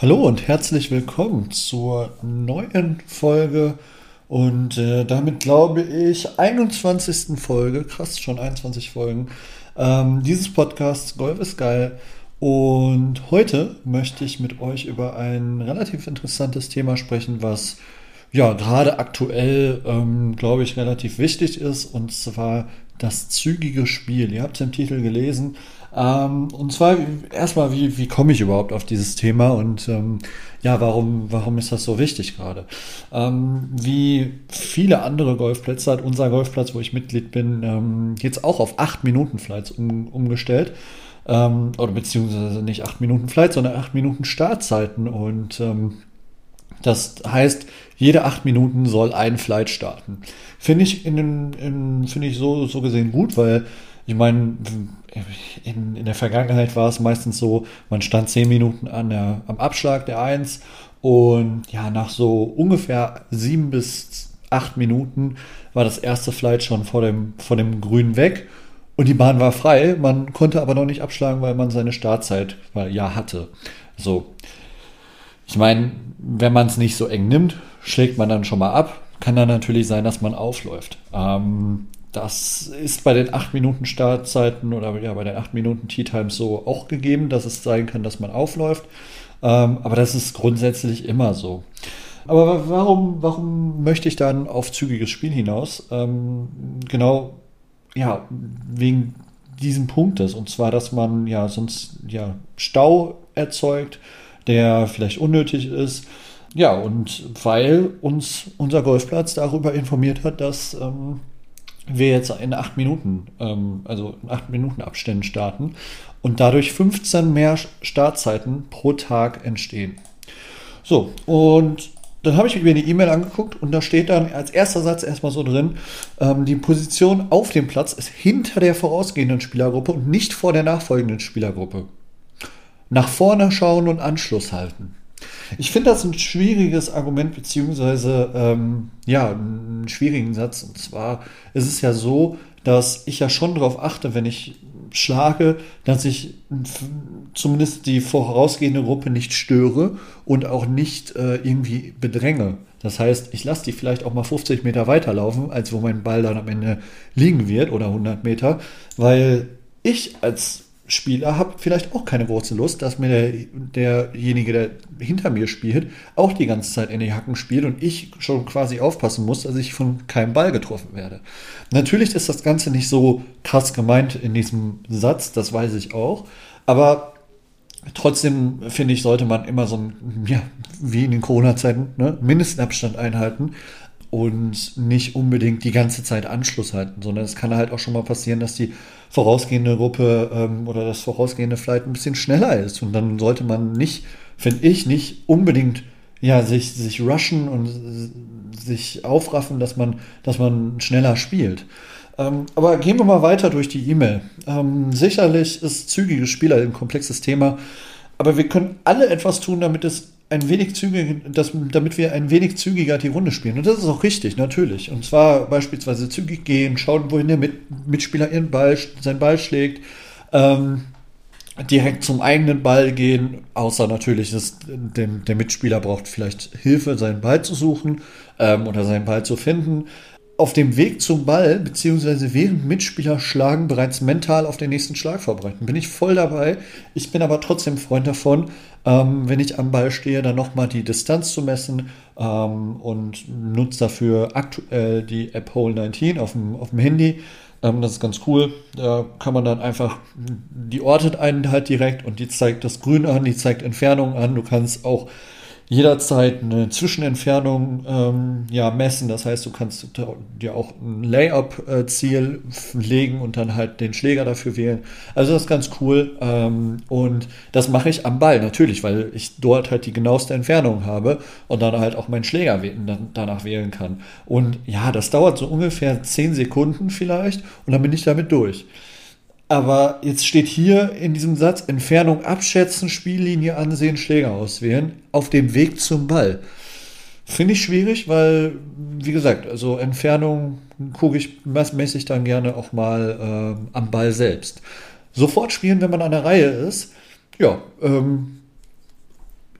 Hallo und herzlich willkommen zur neuen Folge und äh, damit glaube ich 21. Folge, krass, schon 21 Folgen ähm, dieses Podcasts Golf ist geil. Und heute möchte ich mit euch über ein relativ interessantes Thema sprechen, was ja gerade aktuell, ähm, glaube ich, relativ wichtig ist, und zwar das zügige Spiel. Ihr habt es im Titel gelesen. Ähm, und zwar erstmal, wie, wie komme ich überhaupt auf dieses Thema und ähm, ja, warum, warum ist das so wichtig gerade? Ähm, wie viele andere Golfplätze hat unser Golfplatz, wo ich Mitglied bin, ähm, jetzt auch auf 8 Minuten Flights um, umgestellt. Ähm, oder beziehungsweise nicht 8 Minuten Flight, sondern 8 Minuten Startzeiten. Und ähm, das heißt, jede 8 Minuten soll ein Flight starten. Finde ich, in, in, finde ich so, so gesehen gut, weil ich meine, in, in der Vergangenheit war es meistens so, man stand zehn Minuten an der, am Abschlag der Eins und ja, nach so ungefähr sieben bis acht Minuten war das erste Flight schon vor dem, vor dem Grün weg und die Bahn war frei. Man konnte aber noch nicht abschlagen, weil man seine Startzeit ja hatte. So. Ich meine, wenn man es nicht so eng nimmt, schlägt man dann schon mal ab. Kann dann natürlich sein, dass man aufläuft. Ähm, das ist bei den 8 Minuten Startzeiten oder ja, bei den 8 Minuten Tea Times so auch gegeben, dass es sein kann, dass man aufläuft. Ähm, aber das ist grundsätzlich immer so. Aber warum, warum möchte ich dann auf zügiges Spiel hinaus? Ähm, genau, ja, wegen diesem Punktes. Und zwar, dass man ja sonst ja Stau erzeugt, der vielleicht unnötig ist. Ja, und weil uns unser Golfplatz darüber informiert hat, dass ähm, wir jetzt in acht Minuten, ähm, also in acht Minuten Abständen starten und dadurch 15 mehr Startzeiten pro Tag entstehen. So, und dann habe ich mir die E-Mail angeguckt und da steht dann als erster Satz erstmal so drin, ähm, die Position auf dem Platz ist hinter der vorausgehenden Spielergruppe und nicht vor der nachfolgenden Spielergruppe. Nach vorne schauen und Anschluss halten. Ich finde das ein schwieriges Argument, beziehungsweise ähm, ja, einen schwierigen Satz. Und zwar ist es ja so, dass ich ja schon darauf achte, wenn ich schlage, dass ich zumindest die vorausgehende Gruppe nicht störe und auch nicht äh, irgendwie bedränge. Das heißt, ich lasse die vielleicht auch mal 50 Meter weiterlaufen, als wo mein Ball dann am Ende liegen wird oder 100 Meter, weil ich als Spieler habe vielleicht auch keine große Lust, dass mir der, derjenige, der hinter mir spielt, auch die ganze Zeit in die Hacken spielt und ich schon quasi aufpassen muss, dass ich von keinem Ball getroffen werde. Natürlich ist das Ganze nicht so krass gemeint in diesem Satz, das weiß ich auch, aber trotzdem finde ich, sollte man immer so ein, ja, wie in den Corona-Zeiten, ne, Mindestabstand einhalten und nicht unbedingt die ganze Zeit Anschluss halten, sondern es kann halt auch schon mal passieren, dass die vorausgehende Gruppe ähm, oder das vorausgehende Flight ein bisschen schneller ist. Und dann sollte man nicht, finde ich, nicht unbedingt ja, sich, sich rushen und sich aufraffen, dass man, dass man schneller spielt. Ähm, aber gehen wir mal weiter durch die E-Mail. Ähm, sicherlich ist zügiges Spieler ein komplexes Thema, aber wir können alle etwas tun, damit es ein wenig zügiger, dass, damit wir ein wenig zügiger die Runde spielen. Und das ist auch richtig, natürlich. Und zwar beispielsweise zügig gehen, schauen, wohin der Mit Mitspieler ihren Ball, seinen Ball schlägt, ähm, direkt zum eigenen Ball gehen, außer natürlich, dass der, der Mitspieler braucht vielleicht Hilfe, seinen Ball zu suchen ähm, oder seinen Ball zu finden auf dem Weg zum Ball, beziehungsweise während Mitspieler schlagen, bereits mental auf den nächsten Schlag vorbereiten. Bin ich voll dabei. Ich bin aber trotzdem Freund davon, ähm, wenn ich am Ball stehe, dann nochmal die Distanz zu messen ähm, und nutze dafür aktuell die App Hole 19 auf dem, auf dem Handy. Ähm, das ist ganz cool. Da kann man dann einfach, die ortet einen halt direkt und die zeigt das Grün an, die zeigt Entfernung an. Du kannst auch jederzeit eine Zwischenentfernung ähm, ja, messen. Das heißt, du kannst dir auch ein Layup-Ziel legen und dann halt den Schläger dafür wählen. Also das ist ganz cool. Ähm, und das mache ich am Ball natürlich, weil ich dort halt die genaueste Entfernung habe und dann halt auch meinen Schläger danach wählen kann. Und ja, das dauert so ungefähr 10 Sekunden vielleicht und dann bin ich damit durch. Aber jetzt steht hier in diesem Satz Entfernung abschätzen, Spiellinie ansehen, Schläger auswählen auf dem Weg zum Ball. Finde ich schwierig, weil, wie gesagt, also Entfernung gucke ich, ich dann gerne auch mal äh, am Ball selbst. Sofort spielen, wenn man an der Reihe ist, ja, ähm,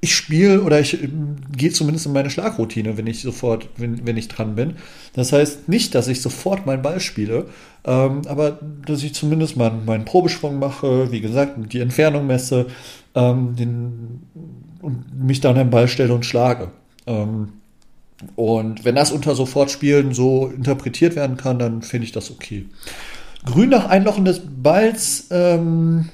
ich spiele oder ich ähm, gehe zumindest in meine Schlagroutine, wenn ich sofort, wenn, wenn ich dran bin. Das heißt nicht, dass ich sofort meinen Ball spiele, ähm, aber dass ich zumindest mal meinen Probeschwung mache, wie gesagt, die Entfernung messe ähm, den, und mich dann am Ball stelle und schlage. Ähm, und wenn das unter Sofortspielen so interpretiert werden kann, dann finde ich das okay. Grün nach Einlochen des Balls ähm,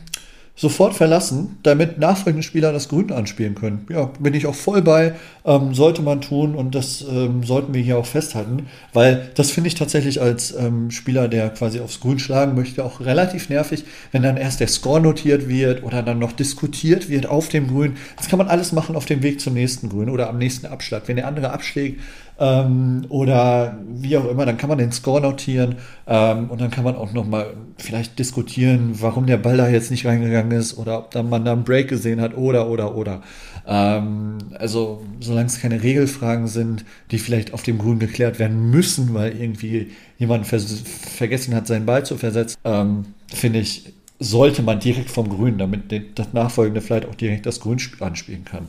sofort verlassen, damit nachfolgende Spieler das Grün anspielen können. Ja, bin ich auch voll bei, ähm, sollte man tun und das ähm, sollten wir hier auch festhalten, weil das finde ich tatsächlich als ähm, Spieler, der quasi aufs Grün schlagen möchte, auch relativ nervig, wenn dann erst der Score notiert wird oder dann noch diskutiert wird auf dem Grün. Das kann man alles machen auf dem Weg zum nächsten Grün oder am nächsten Abschlag. Wenn der andere abschlägt, ähm, oder wie auch immer, dann kann man den Score notieren ähm, und dann kann man auch nochmal vielleicht diskutieren, warum der Ball da jetzt nicht reingegangen ist oder ob dann man da einen Break gesehen hat oder oder oder. Ähm, also solange es keine Regelfragen sind, die vielleicht auf dem Grün geklärt werden müssen, weil irgendwie jemand vergessen hat, seinen Ball zu versetzen, ähm, finde ich, sollte man direkt vom Grün, damit das Nachfolgende vielleicht auch direkt das Grün anspielen kann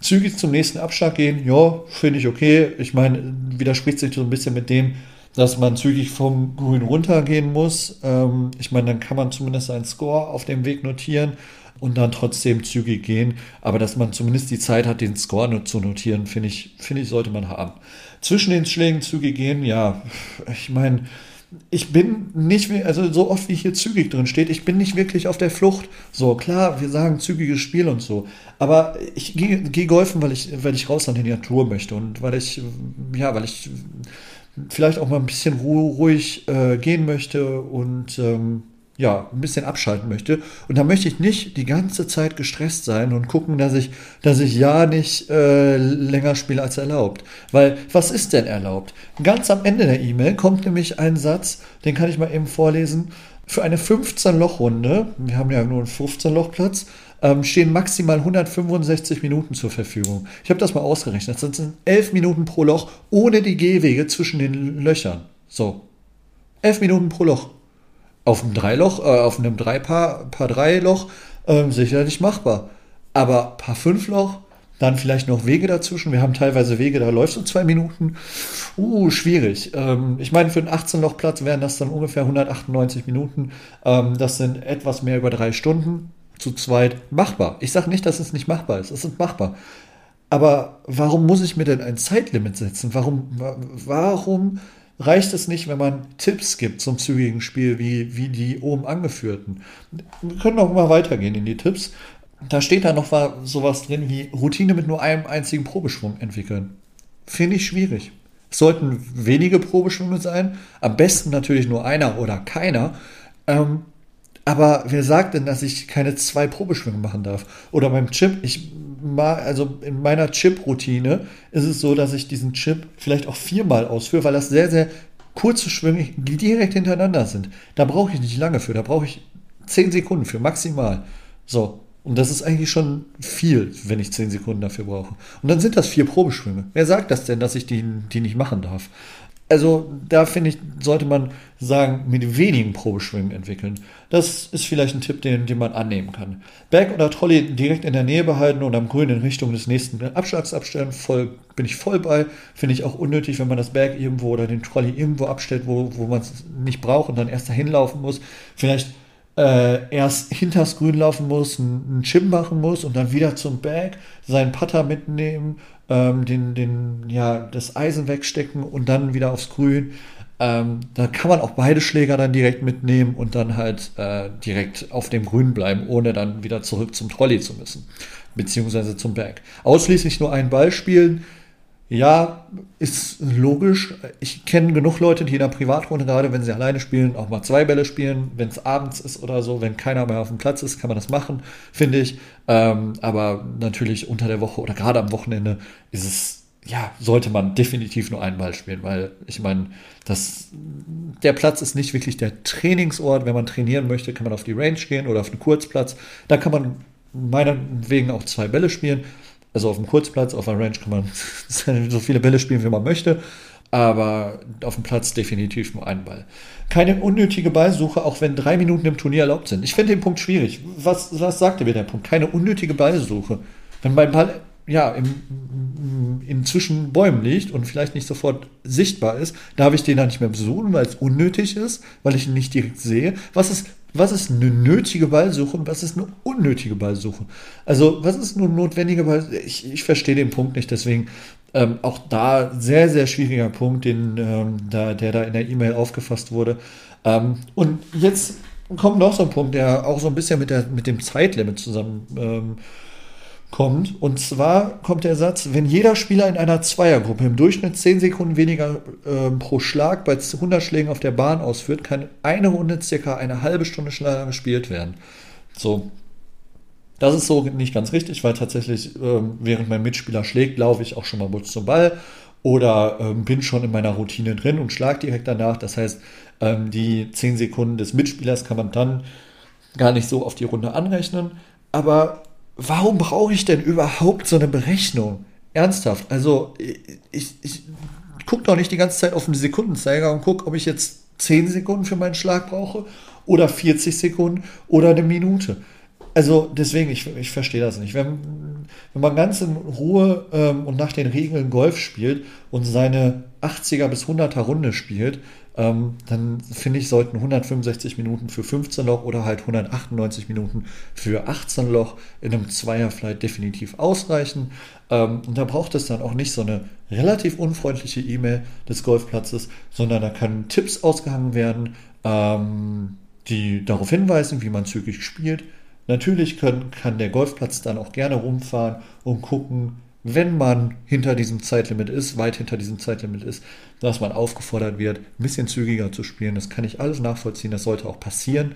zügig zum nächsten Abschlag gehen, ja, finde ich okay. Ich meine, widerspricht sich so ein bisschen mit dem, dass man zügig vom Grün runtergehen muss. Ähm, ich meine, dann kann man zumindest einen Score auf dem Weg notieren und dann trotzdem zügig gehen. Aber dass man zumindest die Zeit hat, den Score zu notieren, finde ich, finde ich, sollte man haben. Zwischen den Schlägen zügig gehen, ja, ich meine, ich bin nicht, also so oft wie hier zügig drin steht, ich bin nicht wirklich auf der Flucht. So, klar, wir sagen zügiges Spiel und so. Aber ich gehe geh golfen, weil ich, weil ich raus an die Natur möchte und weil ich, ja, weil ich vielleicht auch mal ein bisschen ruhig äh, gehen möchte und ähm, ja, ein bisschen abschalten möchte. Und da möchte ich nicht die ganze Zeit gestresst sein und gucken, dass ich, dass ich ja nicht äh, länger spiele als erlaubt. Weil, was ist denn erlaubt? Ganz am Ende der E-Mail kommt nämlich ein Satz, den kann ich mal eben vorlesen. Für eine 15-Loch-Runde, wir haben ja nur einen 15-Loch-Platz, ähm, stehen maximal 165 Minuten zur Verfügung. Ich habe das mal ausgerechnet. Das sind 11 Minuten pro Loch ohne die Gehwege zwischen den Löchern. So. 11 Minuten pro Loch auf einem Dreiloch, äh, auf einem Dreipaar, Paar Dreiloch äh, sicherlich machbar. Aber Paar Fünfloch, dann vielleicht noch Wege dazwischen. Wir haben teilweise Wege, da läufst du zwei Minuten. Uh, schwierig. Ähm, ich meine, für einen 18-Loch-Platz wären das dann ungefähr 198 Minuten. Ähm, das sind etwas mehr über drei Stunden. Zu zweit machbar. Ich sage nicht, dass es nicht machbar ist. Es ist machbar. Aber warum muss ich mir denn ein Zeitlimit setzen? Warum, warum reicht es nicht, wenn man Tipps gibt zum zügigen Spiel, wie, wie die oben angeführten. Wir können auch mal weitergehen in die Tipps. Da steht da noch sowas drin wie Routine mit nur einem einzigen Probeschwung entwickeln. Finde ich schwierig. Es sollten wenige Probeschwünge sein, am besten natürlich nur einer oder keiner. Ähm, aber wer sagt denn, dass ich keine zwei Probeschwünge machen darf? Oder beim Chip, ich also in meiner Chip-Routine ist es so, dass ich diesen Chip vielleicht auch viermal ausführe, weil das sehr, sehr kurze Schwünge direkt hintereinander sind. Da brauche ich nicht lange für, da brauche ich zehn Sekunden für, maximal. So. Und das ist eigentlich schon viel, wenn ich zehn Sekunden dafür brauche. Und dann sind das vier Probeschwünge. Wer sagt das denn, dass ich die, die nicht machen darf? Also da finde ich, sollte man sagen, mit wenigen Probeschwingen entwickeln. Das ist vielleicht ein Tipp, den, den man annehmen kann. Berg oder Trolley direkt in der Nähe behalten und am Grün in Richtung des nächsten Abschlags abstellen, voll, bin ich voll bei. Finde ich auch unnötig, wenn man das Berg irgendwo oder den Trolley irgendwo abstellt, wo, wo man es nicht braucht und dann erst dahin laufen muss. Vielleicht äh, erst hinters Grün laufen muss, einen Chip machen muss und dann wieder zum Berg, seinen Putter mitnehmen ähm, den, den, ja, das Eisen wegstecken und dann wieder aufs Grün. Ähm, da kann man auch beide Schläger dann direkt mitnehmen und dann halt äh, direkt auf dem Grün bleiben, ohne dann wieder zurück zum Trolley zu müssen, beziehungsweise zum Berg. Ausschließlich nur einen Ball spielen ja, ist logisch. Ich kenne genug Leute, die in der Privatrunde, gerade wenn sie alleine spielen, auch mal zwei Bälle spielen. Wenn es abends ist oder so, wenn keiner mehr auf dem Platz ist, kann man das machen, finde ich. Ähm, aber natürlich unter der Woche oder gerade am Wochenende ist es, ja, sollte man definitiv nur einen Ball spielen, weil ich meine, das, der Platz ist nicht wirklich der Trainingsort. Wenn man trainieren möchte, kann man auf die Range gehen oder auf einen Kurzplatz. Da kann man meinetwegen auch zwei Bälle spielen. Also auf dem Kurzplatz, auf der Range kann man so viele Bälle spielen, wie man möchte. Aber auf dem Platz definitiv nur einen Ball. Keine unnötige Ballsuche, auch wenn drei Minuten im Turnier erlaubt sind. Ich finde den Punkt schwierig. Was, was sagte mir der Punkt? Keine unnötige Ballsuche. wenn mein Ball ja, im, im, zwischen Bäumen liegt und vielleicht nicht sofort sichtbar ist, darf ich den dann nicht mehr besuchen, weil es unnötig ist, weil ich ihn nicht direkt sehe. Was ist, was ist eine nötige Ballsuche und was ist eine unnötige Ballsuche? Also, was ist eine notwendige Ballsuche? Ich, ich verstehe den Punkt nicht, deswegen ähm, auch da sehr, sehr schwieriger Punkt, den, ähm, da, der da in der E-Mail aufgefasst wurde. Ähm, und jetzt kommt noch so ein Punkt, der auch so ein bisschen mit, der, mit dem Zeitlimit zusammen ähm, kommt. Und zwar kommt der Satz, wenn jeder Spieler in einer Zweiergruppe im Durchschnitt 10 Sekunden weniger äh, pro Schlag bei 100 Schlägen auf der Bahn ausführt, kann eine Runde circa eine halbe Stunde schneller gespielt werden. So. Das ist so nicht ganz richtig, weil tatsächlich, äh, während mein Mitspieler schlägt, laufe ich auch schon mal kurz zum Ball oder äh, bin schon in meiner Routine drin und schlag direkt danach. Das heißt, ähm, die 10 Sekunden des Mitspielers kann man dann gar nicht so auf die Runde anrechnen. Aber warum brauche ich denn überhaupt so eine Berechnung? Ernsthaft. Also, ich, ich gucke doch nicht die ganze Zeit auf den Sekundenzeiger und gucke, ob ich jetzt 10 Sekunden für meinen Schlag brauche oder 40 Sekunden oder eine Minute. Also deswegen, ich, ich verstehe das nicht. Wenn, wenn man ganz in Ruhe ähm, und nach den Regeln Golf spielt und seine 80er bis 100er Runde spielt, ähm, dann finde ich, sollten 165 Minuten für 15 Loch oder halt 198 Minuten für 18 Loch in einem Zweierflight definitiv ausreichen. Ähm, und da braucht es dann auch nicht so eine relativ unfreundliche E-Mail des Golfplatzes, sondern da können Tipps ausgehangen werden, ähm, die darauf hinweisen, wie man zügig spielt. Natürlich können, kann der Golfplatz dann auch gerne rumfahren und gucken, wenn man hinter diesem Zeitlimit ist, weit hinter diesem Zeitlimit ist, dass man aufgefordert wird, ein bisschen zügiger zu spielen. Das kann ich alles nachvollziehen, das sollte auch passieren.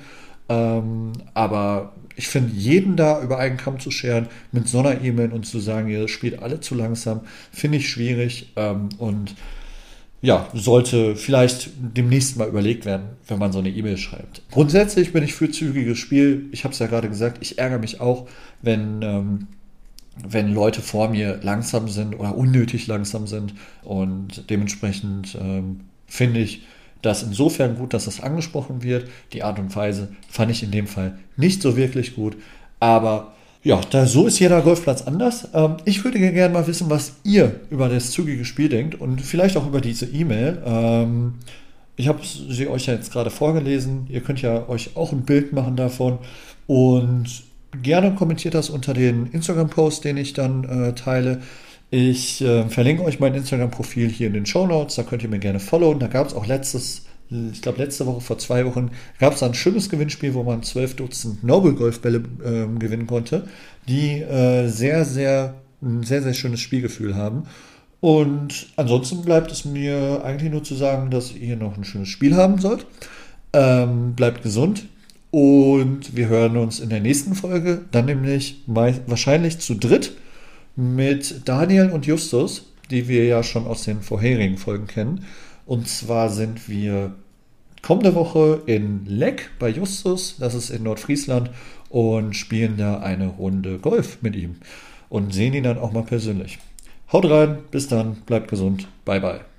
Ähm, aber ich finde, jeden da über einen Kamm zu scheren mit so einer E-Mail und zu sagen, ihr spielt alle zu langsam, finde ich schwierig ähm, und ja, sollte vielleicht demnächst mal überlegt werden, wenn man so eine E-Mail schreibt. Grundsätzlich bin ich für zügiges Spiel. Ich habe es ja gerade gesagt, ich ärgere mich auch, wenn ähm, wenn Leute vor mir langsam sind oder unnötig langsam sind. Und dementsprechend ähm, finde ich das insofern gut, dass das angesprochen wird. Die Art und Weise fand ich in dem Fall nicht so wirklich gut. Aber ja, da, so ist jeder Golfplatz anders. Ähm, ich würde gerne mal wissen, was ihr über das zügige Spiel denkt und vielleicht auch über diese E-Mail. Ähm, ich habe sie euch ja jetzt gerade vorgelesen. Ihr könnt ja euch auch ein Bild machen davon. Und gerne kommentiert das unter den Instagram-Post, den ich dann äh, teile. Ich äh, verlinke euch mein Instagram-Profil hier in den Show Notes. Da könnt ihr mir gerne followen. Da gab es auch letztes, ich glaube letzte Woche, vor zwei Wochen, gab es ein schönes Gewinnspiel, wo man zwölf Dutzend Noble Golfbälle äh, gewinnen konnte, die äh, sehr, sehr, ein sehr, sehr schönes Spielgefühl haben. Und ansonsten bleibt es mir eigentlich nur zu sagen, dass ihr noch ein schönes Spiel haben sollt. Ähm, bleibt gesund, und wir hören uns in der nächsten Folge, dann nämlich wahrscheinlich zu dritt mit Daniel und Justus, die wir ja schon aus den vorherigen Folgen kennen. Und zwar sind wir kommende Woche in Leck bei Justus, das ist in Nordfriesland, und spielen da eine Runde Golf mit ihm und sehen ihn dann auch mal persönlich. Haut rein, bis dann, bleibt gesund, bye bye.